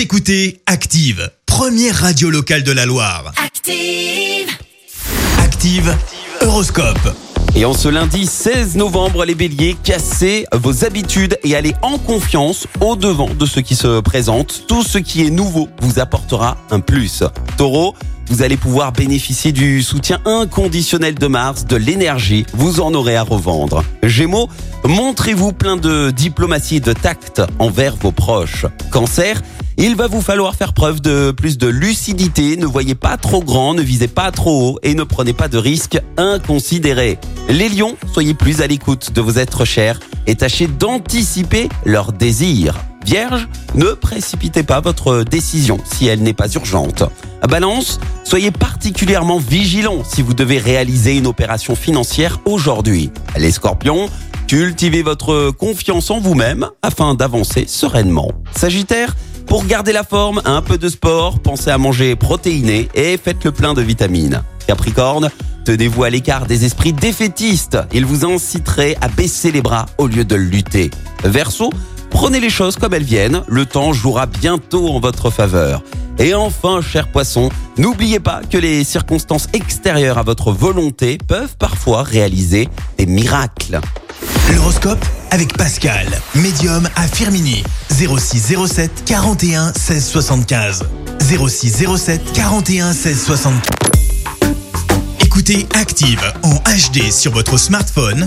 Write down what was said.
Vous écoutez Active, première radio locale de la Loire. Active. Active, Horoscope. Et en ce lundi 16 novembre, les béliers, cassez vos habitudes et allez en confiance au devant de ce qui se présente. Tout ce qui est nouveau vous apportera un plus. Taureau, vous allez pouvoir bénéficier du soutien inconditionnel de Mars, de l'énergie, vous en aurez à revendre. Gémeaux, montrez-vous plein de diplomatie et de tact envers vos proches. Cancer, il va vous falloir faire preuve de plus de lucidité, ne voyez pas trop grand, ne visez pas trop haut et ne prenez pas de risques inconsidérés. Les lions, soyez plus à l'écoute de vos êtres chers et tâchez d'anticiper leurs désirs. Vierge, ne précipitez pas votre décision si elle n'est pas urgente. Balance, soyez particulièrement vigilant si vous devez réaliser une opération financière aujourd'hui. Les scorpions, cultivez votre confiance en vous-même afin d'avancer sereinement. Sagittaire, pour garder la forme, un peu de sport, pensez à manger protéiné et faites le plein de vitamines. Capricorne, tenez-vous à l'écart des esprits défaitistes. Ils vous inciteraient à baisser les bras au lieu de lutter. Verseau, prenez les choses comme elles viennent. Le temps jouera bientôt en votre faveur. Et enfin, cher poisson, n'oubliez pas que les circonstances extérieures à votre volonté peuvent parfois réaliser des miracles. L'horoscope avec Pascal, médium à Firmini. 0607 41 16 75. 0607 41 16 75. Écoutez Active en HD sur votre smartphone,